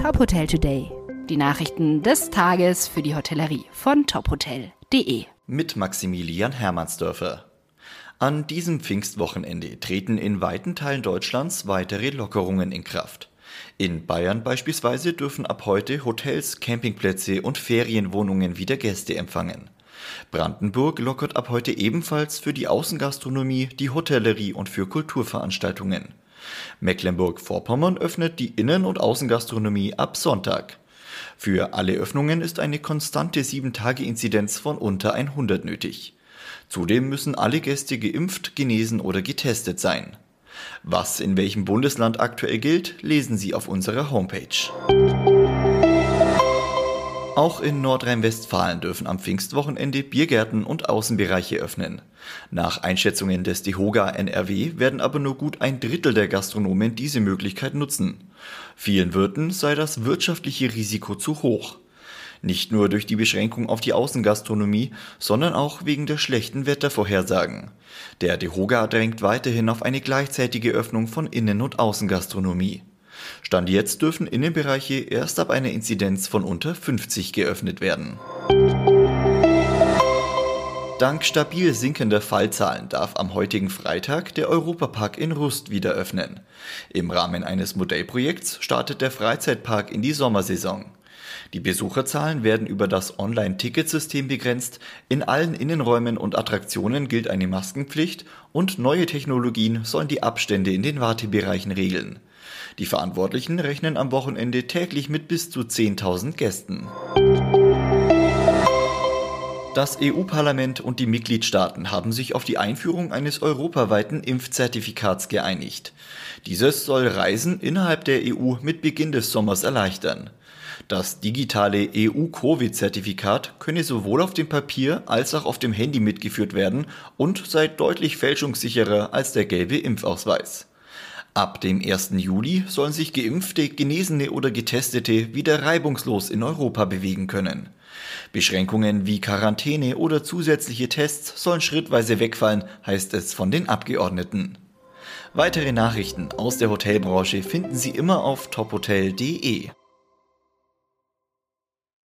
Top Hotel Today. Die Nachrichten des Tages für die Hotellerie von tophotel.de. Mit Maximilian Hermannsdörfer. An diesem Pfingstwochenende treten in weiten Teilen Deutschlands weitere Lockerungen in Kraft. In Bayern beispielsweise dürfen ab heute Hotels, Campingplätze und Ferienwohnungen wieder Gäste empfangen. Brandenburg lockert ab heute ebenfalls für die Außengastronomie, die Hotellerie und für Kulturveranstaltungen. Mecklenburg-Vorpommern öffnet die Innen- und Außengastronomie ab Sonntag. Für alle Öffnungen ist eine konstante 7-Tage-Inzidenz von unter 100 nötig. Zudem müssen alle Gäste geimpft, genesen oder getestet sein. Was in welchem Bundesland aktuell gilt, lesen Sie auf unserer Homepage. Auch in Nordrhein-Westfalen dürfen am Pfingstwochenende Biergärten und Außenbereiche öffnen. Nach Einschätzungen des DEHOGA NRW werden aber nur gut ein Drittel der Gastronomen diese Möglichkeit nutzen. Vielen Wirten sei das wirtschaftliche Risiko zu hoch. Nicht nur durch die Beschränkung auf die Außengastronomie, sondern auch wegen der schlechten Wettervorhersagen. Der DEHOGA drängt weiterhin auf eine gleichzeitige Öffnung von Innen- und Außengastronomie. Stand jetzt dürfen Innenbereiche erst ab einer Inzidenz von unter 50 geöffnet werden. Dank stabil sinkender Fallzahlen darf am heutigen Freitag der Europapark in Rust wieder öffnen. Im Rahmen eines Modellprojekts startet der Freizeitpark in die Sommersaison. Die Besucherzahlen werden über das Online-Ticketsystem begrenzt, in allen Innenräumen und Attraktionen gilt eine Maskenpflicht und neue Technologien sollen die Abstände in den Wartebereichen regeln. Die Verantwortlichen rechnen am Wochenende täglich mit bis zu 10.000 Gästen. Das EU-Parlament und die Mitgliedstaaten haben sich auf die Einführung eines europaweiten Impfzertifikats geeinigt. Dieses soll Reisen innerhalb der EU mit Beginn des Sommers erleichtern. Das digitale EU-Covid-Zertifikat könne sowohl auf dem Papier als auch auf dem Handy mitgeführt werden und sei deutlich fälschungssicherer als der gelbe Impfausweis. Ab dem 1. Juli sollen sich Geimpfte, Genesene oder Getestete wieder reibungslos in Europa bewegen können. Beschränkungen wie Quarantäne oder zusätzliche Tests sollen schrittweise wegfallen, heißt es von den Abgeordneten. Weitere Nachrichten aus der Hotelbranche finden Sie immer auf tophotel.de.